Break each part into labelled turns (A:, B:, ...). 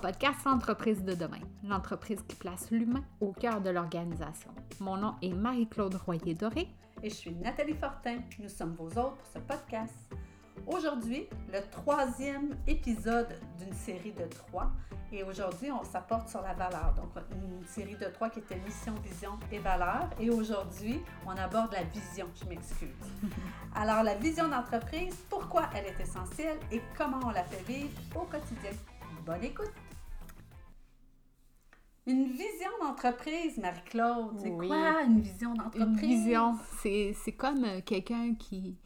A: podcast L'entreprise de demain, l'entreprise qui place l'humain au cœur de l'organisation. Mon nom est Marie-Claude Royer-Doré.
B: Et je suis Nathalie Fortin. Nous sommes vos hôtes pour ce podcast. Aujourd'hui, le troisième épisode d'une série de trois. Et aujourd'hui, on s'apporte sur la valeur. Donc, une série de trois qui était mission, vision et valeur. Et aujourd'hui, on aborde la vision. Je m'excuse. Alors, la vision d'entreprise, pourquoi elle est essentielle et comment on la fait vivre au quotidien. Bonne écoute! Une vision d'entreprise, Marie-Claude, c'est quoi une vision d'entreprise?
A: Une vision, c'est comme euh, quelqu'un qui,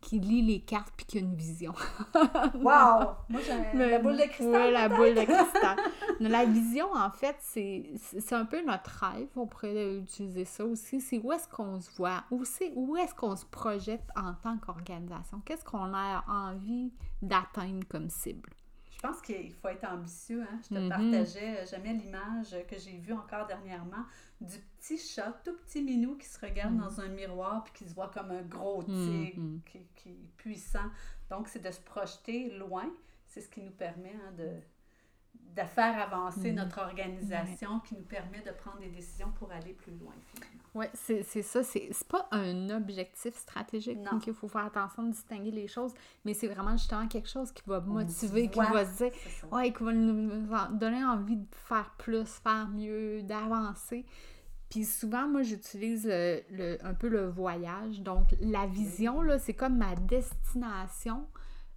A: qui lit les cartes puis qui a une vision.
B: wow! Moi, j'ai la boule de cristal.
A: Oui, la boule de cristal. la vision, en fait, c'est un peu notre rêve. On pourrait utiliser ça aussi. C'est où est-ce qu'on se voit? Où, où est-ce qu'on se projette en tant qu'organisation? Qu'est-ce qu'on a envie d'atteindre comme cible?
B: Je pense qu'il faut être ambitieux. Hein? Je te mm-hmm. partageais jamais l'image que j'ai vue encore dernièrement du petit chat, tout petit minou qui se regarde mm-hmm. dans un miroir puis qui se voit comme un gros tigre mm-hmm. qui, qui, est puissant. Donc, c'est de se projeter loin. C'est ce qui nous permet hein, de, de faire avancer notre organisation, qui nous permet de prendre des décisions pour aller plus loin, finalement.
A: Oui, c'est ça. C'est pas un objectif stratégique. Donc, il faut faire attention de distinguer les choses, mais c'est vraiment justement quelque chose qui va motiver, qui va se dire, ouais, qui va nous donner envie de faire plus, faire mieux, d'avancer. Puis souvent, moi, j'utilise le, un peu le voyage. Donc, la vision, là, c'est comme ma destination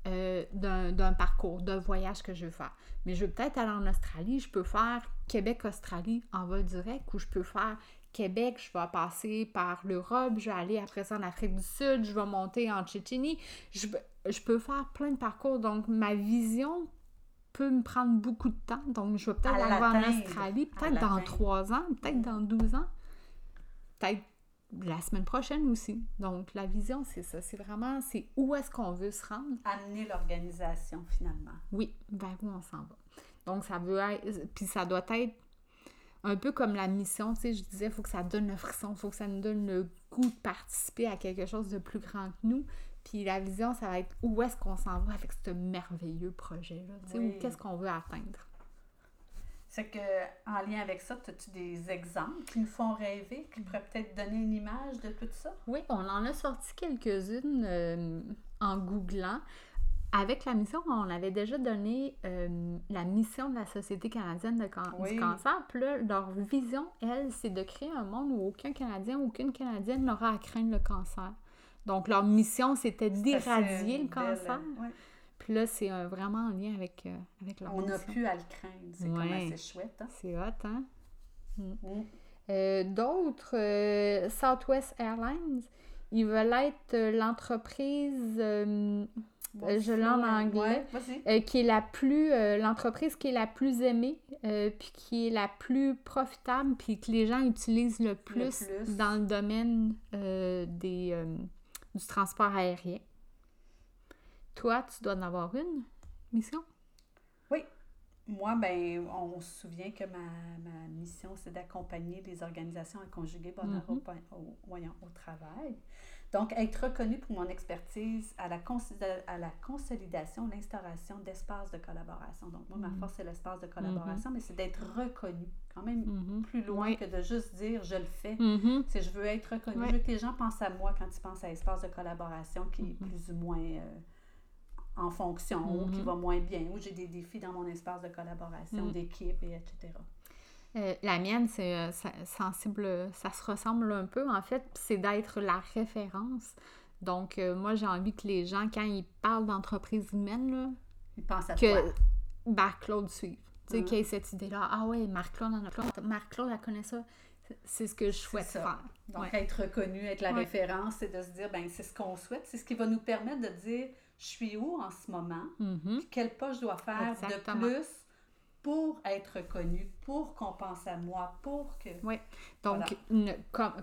A: euh, d'un parcours, d'un voyage que je veux faire. Mais je veux peut-être aller en Australie, je peux faire Québec-Australie en vol direct ou je peux faire Québec, je vais passer par l'Europe, je vais aller après ça en Afrique du Sud, je vais monter en Tchétchénie. Je, je peux faire plein de parcours. Donc, ma vision peut me prendre beaucoup de temps. Donc, je vais peut-être aller en Australie, peut-être dans trois ans, peut-être dans 12 ans, peut-être la semaine prochaine aussi. Donc, la vision, c'est ça. C'est vraiment, c'est où est-ce qu'on veut se rendre.
B: Amener l'organisation, finalement.
A: Oui, vers où on s'en va. Donc, ça veut être, puis ça doit être un peu comme la mission, tu sais, je disais, il faut que ça donne le frisson, il faut que ça nous donne le goût de participer à quelque chose de plus grand que nous. Puis la vision, ça va être où est-ce qu'on s'en va avec ce merveilleux projet-là, tu sais, ou qu'est-ce qu'on veut atteindre.
B: C'est que, en lien avec ça, as-tu des exemples qui nous font rêver, qui pourraient peut-être donner une image de tout ça?
A: Oui, on en a sorti quelques-unes euh, en googlant. Avec la mission, on avait déjà donné euh, la mission de la Société canadienne de du cancer. Puis là, leur vision, elle, c'est de créer un monde où aucun Canadien, aucune Canadienne n'aura à craindre le cancer. Donc, leur mission, c'était d'éradier le cancer. Puis là, c'est vraiment en lien avec, euh, avec
B: On n'a plus à le craindre. C'est comme assez chouette. Hein?
A: C'est hot, hein? Mm. Mm. Euh, d'autres, euh, Southwest Airlines, ils veulent être l'entreprise, je l'ai en anglais, qui est la plus, l'entreprise qui est la plus aimée, puis qui est la plus profitable, puis que les gens utilisent le plus, le plus. dans le domaine des, du transport aérien. Toi, tu dois en avoir une mission?
B: Oui. Moi, ben, on se souvient que ma, mission, c'est d'accompagner les organisations à conjuguer bonheur au, mm-hmm. au, travail. Donc, être reconnue pour mon expertise à la, à la consolidation, l'instauration d'espaces de collaboration. Donc, moi, ma mm-hmm. force, c'est l'espace de collaboration, mm-hmm. mais c'est d'être reconnue quand même plus loin que de juste dire je le fais. C'est je veux être reconnue. Je veux que les gens pensent à moi quand ils pensent à espace de collaboration qui est plus ou moins. Euh, en fonction, ou qui mm-hmm. va moins bien, ou j'ai des défis dans mon espace de collaboration, mm. d'équipe, et etc.
A: Euh, la mienne, c'est euh, sensible, ça se ressemble un peu, en fait, c'est d'être la référence. Donc, euh, moi, j'ai envie que les gens, quand ils parlent d'entreprise humaine, là,
B: ils pensent à
A: que Marc-Claude suive. Tu sais, mm. qu'il y ait cette idée-là. Ah ouais, Marc-Claude Marc-Claude, elle connaît ça. C'est ce que je souhaite faire.
B: Donc, être reconnu, être la référence, c'est de se dire, ben c'est ce qu'on souhaite. C'est ce qui va nous permettre de dire, je suis où en ce moment, mm-hmm. quel pas je dois faire de plus pour être reconnu, pour qu'on pense à moi, pour que...
A: Oui. Donc,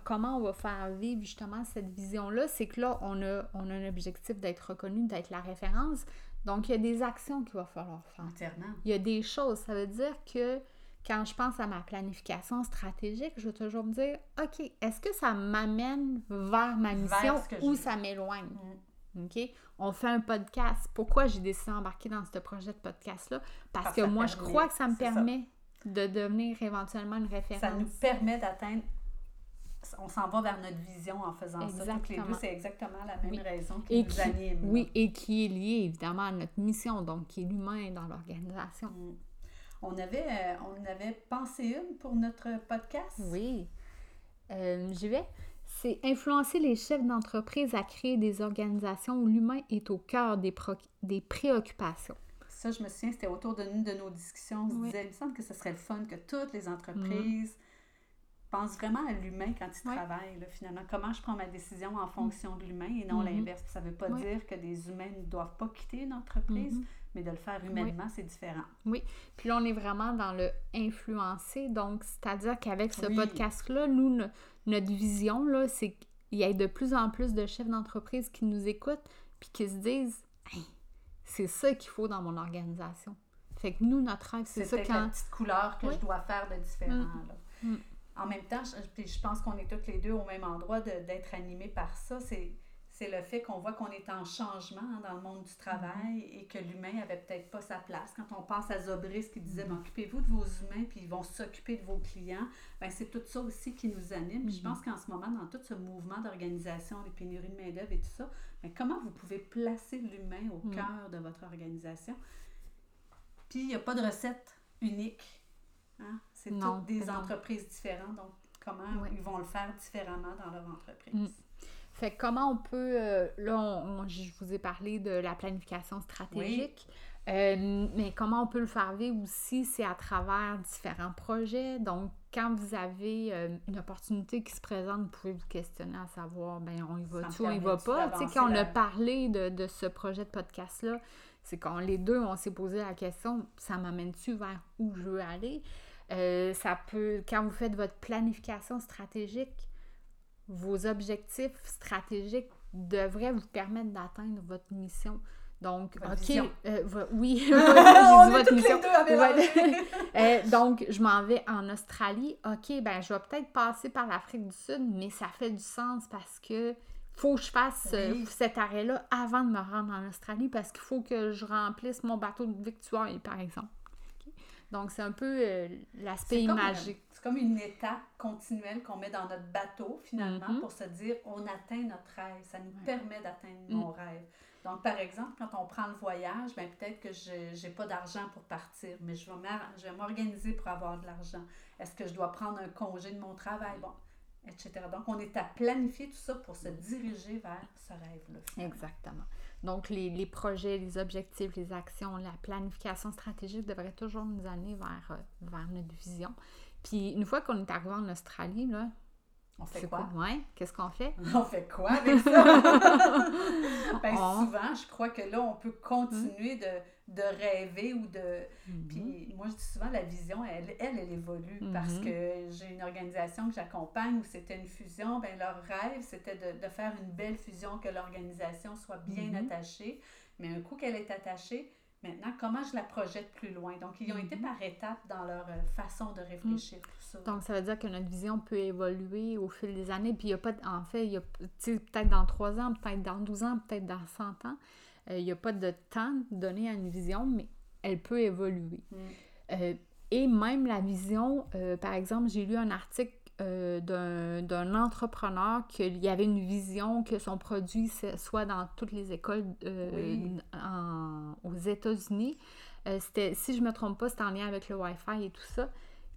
A: comment on va faire vivre justement cette vision-là? C'est que là, on a, on a un objectif d'être reconnu, d'être la référence. Donc, il y a des actions qu'il va falloir faire. Il y a des choses. Ça veut dire que quand je pense à ma planification stratégique, je vais toujours me dire, OK, est-ce que ça m'amène vers ma mission ou ça m'éloigne? Mm. OK? On fait un podcast. Pourquoi j'ai décidé d'embarquer dans ce projet de podcast-là? Parce, que moi, je crois que ça me permet de devenir éventuellement une référence.
B: Ça nous permet d'atteindre on s'en va vers notre vision en faisant ça. Toutes les deux, c'est exactement la même raison qui nous anime.
A: Oui, et qui est liée évidemment à notre mission, donc qui est l'humain dans l'organisation. Mm.
B: On, avait, euh, on avait pensé une pour notre podcast.
A: Oui. Euh, J'y vais. C'est influencer les chefs d'entreprise à créer des organisations où l'humain est au cœur des, des préoccupations.
B: Ça, je me souviens, c'était autour de de nos discussions. On se disait, il me semble que ce serait le fun que toutes les entreprises pensent vraiment à l'humain quand ils travaillent, finalement. Comment je prends ma décision en fonction de l'humain et non mm-hmm. l'inverse? Ça ne veut pas dire que des humains ne doivent pas quitter une entreprise, mm-hmm. Mais de le faire humainement, c'est différent.
A: Oui. Puis là, on est vraiment dans le influencer. Donc, c'est-à-dire qu'avec ce podcast-là, nous, notre vision, là, c'est qu'il y ait de plus en plus de chefs d'entreprise qui nous écoutent puis qui se disent c'est ça qu'il faut dans mon organisation. Fait que nous, notre rêve, c'est ça
B: quand... la petite couleur que je dois faire de différent. Mm. Là. Mm. En même temps, je, je pense qu'on est toutes les deux au même endroit d'être animés par ça. C'est c'est le fait qu'on voit qu'on est en changement hein, dans le monde du travail mm-hmm. et que l'humain avait peut-être pas sa place. Quand on pense à Zobris qui disait mm-hmm. occupez-vous de vos humains puis ils vont s'occuper de vos clients, ben c'est tout ça aussi qui nous anime. Je mm-hmm. pense qu'en ce moment, dans tout ce mouvement d'organisation, les pénuries de main-d'œuvre et tout ça, ben comment vous pouvez placer l'humain au mm. cœur de votre organisation? Puis il n'y a pas de recette unique. Hein? C'est toutes des entreprises différentes. Donc, comment ils vont le faire différemment dans leur entreprise? Mm.
A: Fait comment on peut, euh, là, je vous ai parlé de la planification stratégique, euh, mais comment on peut le faire vivre aussi, c'est à travers différents projets. Donc, quand vous avez euh, une opportunité qui se présente, vous pouvez vous questionner à savoir, ben on y va-tu, on y va pas? Tu sais, quand on a parlé de, de ce projet de podcast-là, c'est quand les deux, on s'est posé la question, ça m'amène-tu vers où je veux aller? ça peut, quand vous faites votre planification stratégique, vos objectifs stratégiques devraient vous permettre d'atteindre votre mission. Donc, OK, euh, oui, j'ai votre mission. Euh, donc, je m'en vais en Australie. OK, ben je vais peut-être passer par l'Afrique du Sud, mais ça fait du sens parce que faut que je fasse euh, cet arrêt-là avant de me rendre en Australie parce qu'il faut que je remplisse mon bateau de victoire, par exemple. Donc, c'est un peu l'aspect magique
B: c'est comme une étape continuelle qu'on met dans notre bateau, finalement, mm-hmm. pour se dire on atteint notre rêve. Ça nous permet d'atteindre mm. mon rêve. Donc, par exemple, quand on prend le voyage, ben, peut-être que je n'ai pas d'argent pour partir, mais je vais m'organiser pour avoir de l'argent. Est-ce que je dois prendre un congé de mon travail? Bon, etc. Donc, on est à planifier tout ça pour se diriger vers ce rêve-là.
A: Exactement. Donc, les, les, projets, les objectifs, les actions, la planification stratégique devraient toujours nous amener vers, euh, vers notre vision. Puis une fois qu'on est arrivé en Australie, là,
B: on fait quoi?
A: Ouais, qu'est-ce qu'on fait?
B: On fait quoi avec ça? ben, souvent, je crois que là, on peut continuer de, de rêver ou de. Mm-hmm. Puis moi, je dis souvent, la vision, elle, elle, elle évolue parce mm-hmm. que j'ai une organisation que j'accompagne où c'était une fusion. Ben, leur rêve, c'était de, de, faire une belle fusion, que l'organisation soit bien mm-hmm. attachée. Mais un coup qu'elle est attachée, Maintenant, comment je la projette plus loin? Donc, ils ont été mhm. par étapes dans leur euh, façon de réfléchir, tout ça.
A: Donc, ça veut dire que notre vision peut évoluer au fil des années. Puis, il n'y a pas, en fait, il y a, peut-être dans 3 ans, peut-être dans 12 ans, peut-être dans 100 ans, il n'y a pas de temps donné à une vision, mais elle peut évoluer. Mm. Euh, et même la vision, par exemple, j'ai lu un article euh, d'un entrepreneur qu'il y avait une vision que son produit soit dans toutes les écoles euh, aux États-Unis. Euh, c'était, si je ne me trompe pas, c'était en lien avec le Wi-Fi et tout ça.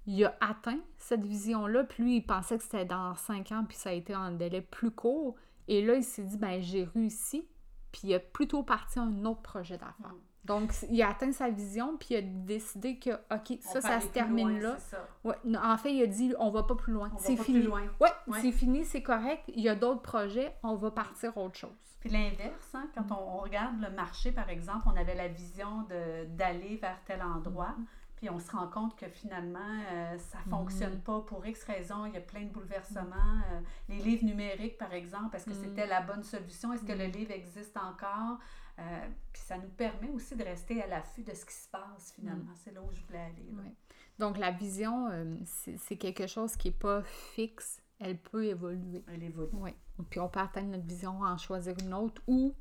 A: Il a atteint cette vision-là, puis lui, il pensait que c'était dans cinq ans, puis ça a été en délai plus court. Et là, il s'est dit, ben j'ai réussi, puis il a plutôt parti un autre projet d'affaires. Mm. Donc, il a atteint sa vision, puis il a décidé que, OK, ça, ça se termine là. Ouais. En fait, il a dit, on va pas plus loin. C'est fini. loin. Ouais, c'est fini, c'est correct. Il y a d'autres projets, on va partir autre chose.
B: Puis l'inverse, hein, quand on, regarde le marché, par exemple, on avait la vision d'aller vers tel endroit. Mm-hmm. Puis on se rend compte que finalement, euh, ça ne fonctionne mm-hmm. pas pour X raisons. Il y a plein de bouleversements. Euh, les livres numériques, par exemple, est-ce que mm-hmm. c'était la bonne solution? Est-ce que le livre existe encore? Euh, puis ça nous permet aussi de rester à l'affût de ce qui se passe finalement. C'est là où je voulais aller.
A: Donc la vision, c'est quelque chose qui n'est pas fixe. Elle peut évoluer.
B: Elle évolue.
A: Oui. Puis on peut atteindre notre vision, en choisir une autre ou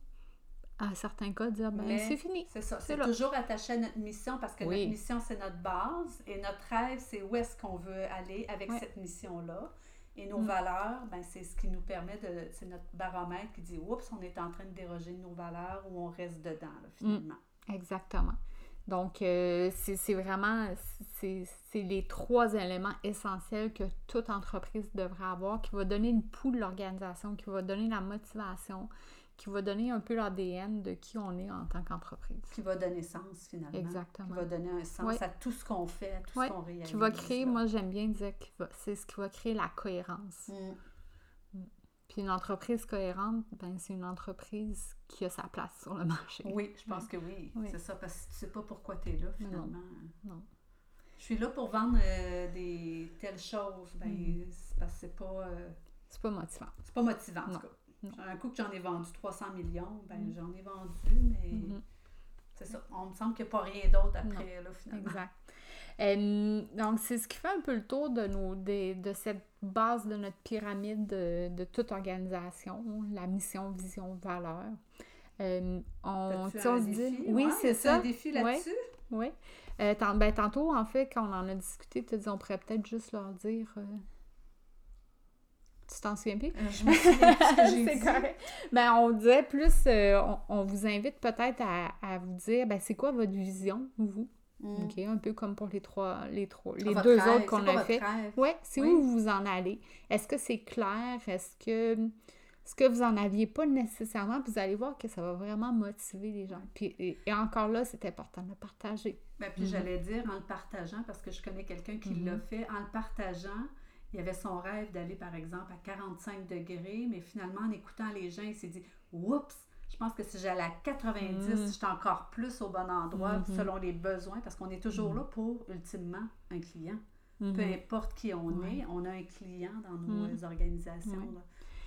A: à certains cas, dire ben c'est fini.
B: C'est ça. C'est toujours attaché à notre mission parce que notre mission, c'est notre base et notre rêve, c'est où est-ce qu'on veut aller avec cette mission-là. Et nos mm. valeurs, ben, c'est ce qui nous permet de. C'est notre baromètre qui dit Oups, on est en train de déroger de nos valeurs ou on reste dedans, mm. finalement.
A: exactement. Donc, euh, c'est vraiment. C'est les trois éléments essentiels que toute entreprise devrait avoir qui va donner une poule de l'organisation, qui va donner la motivation, qui va donner un peu l'ADN de qui on est en tant qu'entreprise.
B: Qui va donner sens finalement. Exactement. Qui va donner un sens à tout ce qu'on fait, à tout ce qu'on réalise.
A: Qui va créer, moi j'aime bien dire que c'est ce qui va créer la cohérence. Mm. Mm. Puis une entreprise cohérente, ben, c'est une entreprise qui a sa place sur le marché.
B: Oui, je pense que oui. C'est ça, parce que tu sais pas pourquoi tu es là finalement. Non. Je suis là pour vendre euh, des telles choses. Ben, mm. c'est parce que c'est pas. Euh,
A: c'est pas motivant.
B: C'est pas motivant, en tout cas. Un coup que j'en ai vendu 300 millions, ben mm. j'en ai vendu, mais mm-hmm. c'est ça. On me semble qu'il n'y a pas rien d'autre après, là, finalement. Exact.
A: donc, c'est ce qui fait un peu le tour de, nos, de, de cette base de notre pyramide de, toute organisation, la mission, vision, valeur.
B: on, on se dit...
A: Oui, c'est ça.
B: un défi là-dessus?
A: Oui. Euh, ben, tantôt, en fait, quand on en a discuté, tu as dit on pourrait peut-être juste leur dire... Tu t'en souviens plus? Euh, je me souviens plus ce que j'ai dit. Correct. Ben, on disait plus, euh, on, vous invite peut-être à, vous dire, ben, c'est quoi votre vision, vous? Mm. OK, un peu comme pour les trois, les trois, les deux autres qu'on a fait. Ouais, c'est où vous en allez? Est-ce que c'est clair? Est-ce que ce que vous en aviez pas nécessairement, vous allez voir que ça va vraiment motiver les gens. Puis, et, encore là, c'est important de le partager.
B: Ben, puis mm-hmm. j'allais dire en le partageant, parce que je connais quelqu'un qui l'a mm-hmm. fait, en le partageant, il avait son rêve d'aller, par exemple, à 45 degrés, mais finalement, en écoutant les gens, il s'est dit Oups, je pense que si j'allais à 90, mm. je suis encore plus au bon endroit mm-hmm. selon les besoins, parce qu'on est toujours mm. là pour, ultimement, un client. Peu mm-hmm. importe qui on est, on a un client dans nos organisations.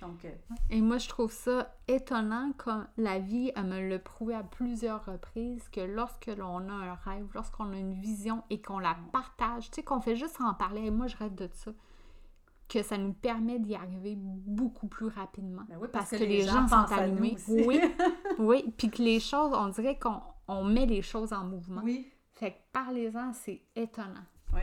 B: Donc, euh,
A: Et moi, je trouve ça étonnant quand la vie elle me l'a prouvé à plusieurs reprises que lorsque l'on a un rêve, lorsqu'on a une vision et qu'on la partage, tu sais, qu'on fait juste en parler, et moi, je rêve de ça que ça nous permet d'y arriver beaucoup plus rapidement.
B: Ben parce, que, les, gens, sont allumés.
A: Oui, oui. Puis que les choses, on dirait qu'on met les choses en mouvement. Oui. Fait que parlez-en, c'est étonnant.
B: Oui.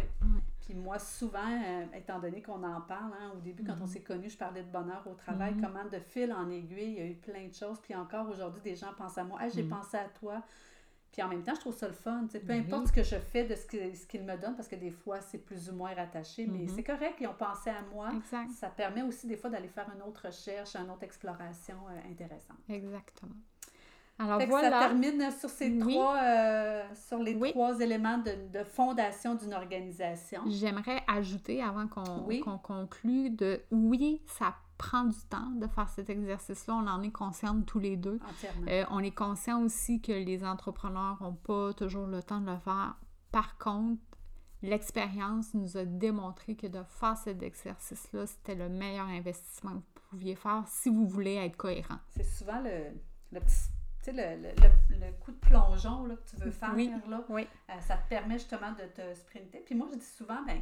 B: Puis moi, souvent, euh, étant donné qu'on en parle, hein, au début, quand on mhm. s'est connus, je parlais de bonheur au travail, mhm. comment de fil en aiguille, il y a eu plein de choses. Puis encore aujourd'hui, des gens pensent à moi. j'ai mhm. pensé à toi. Puis en même temps, je trouve ça le fun. Peu ben importe ce que je fais de ce qu'ils me donnent, parce que des fois, c'est plus ou moins rattaché, mais mm-hmm. c'est correct, ils ont pensé à moi. Ça permet aussi des fois d'aller faire une autre recherche, une autre exploration euh, intéressante.
A: Exactement.
B: Alors voilà. ça termine sur ces trois, euh, sur les trois éléments de, de fondation d'une organisation.
A: J'aimerais ajouter avant qu'on conclue de oui, ça prend du temps de faire cet exercice-là. On en est conscient tous les deux. Euh, on est conscient aussi que les entrepreneurs n'ont pas toujours le temps de le faire. Par contre, l'expérience nous a démontré que de faire cet exercice-là, c'était le meilleur investissement que vous pouviez faire si vous voulez être cohérent.
B: C'est souvent le, le petit tu sais, le, le, le, coup de plongeon là, que tu veux faire, là, oui. Euh, ça te permet justement de te sprinter. Puis moi, je dis souvent, ben,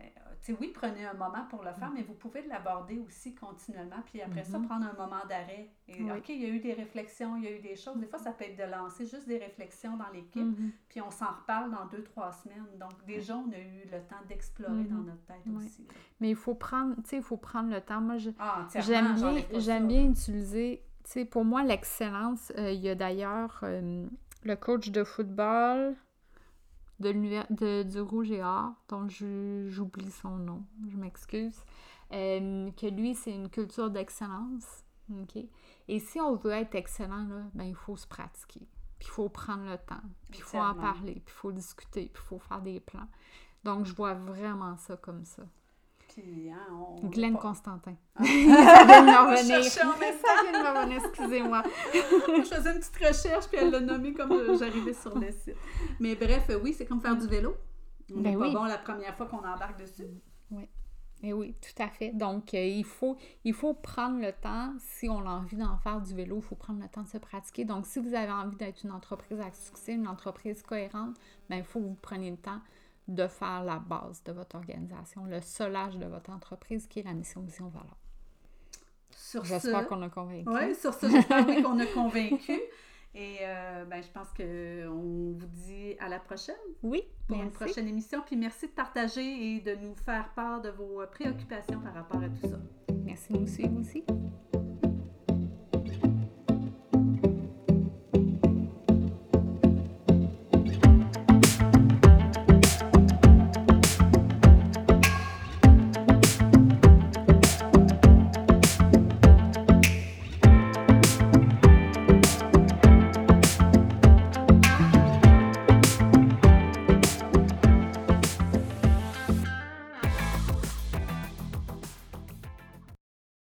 B: euh, oui, prenez un moment pour le faire, mm. mais vous pouvez l'aborder aussi continuellement. Puis après ça, mm-hmm. prendre un moment d'arrêt. OK, il y a eu des réflexions, il y a eu des choses. Des fois, ça peut être de lancer juste des réflexions dans l'équipe, mm-hmm. puis on s'en reparle dans deux, trois semaines. Donc, déjà, on a eu le temps d'explorer dans mm-hmm. notre tête aussi.
A: Mais il faut prendre, tu sais, il faut prendre le temps. Moi, ah, j'aime bien, j'aime bien utiliser, tu sais, pour moi, l'excellence, euh, il y a d'ailleurs euh, le coach de football de, du Rouge et Or, dont j'oublie son nom, je m'excuse, euh, que lui, c'est une culture d'excellence. OK? Et si on veut être excellent, là, ben, il faut se pratiquer. Puis il faut prendre le temps. Puis il faut en parler. Puis il faut discuter. Puis il faut faire des plans. Donc, je vois vraiment ça comme ça.
B: Hein,
A: Glenn Constantin. Ah. ça vient de me revenir. Ça vient de me revenir, excusez-moi.
B: je faisais une petite recherche, puis elle l'a nommé comme j'arrivais sur le site. Mais bref, oui, c'est comme faire du vélo. On n'est ben pas bon la première fois qu'on embarque dessus.
A: Oui. Et oui, tout à fait. Donc, euh, il, faut, il faut prendre le temps, si on a envie d'en faire du vélo, il faut prendre le temps de se pratiquer. Donc, si vous avez envie d'être une entreprise à succès, une entreprise cohérente, ben, il faut que vous preniez le temps de faire la base de votre organisation, le solage de votre entreprise qui est la mission, vision, valeur. J'espère qu'on a convaincu.
B: Oui, sur ça, j'espère qu'on a convaincu. Et euh, ben, je pense qu'on vous dit à la prochaine.
A: Oui.
B: Pour une prochaine émission. Puis merci de partager et de nous faire part de vos préoccupations par rapport à tout ça.
A: Merci de nous suivre aussi.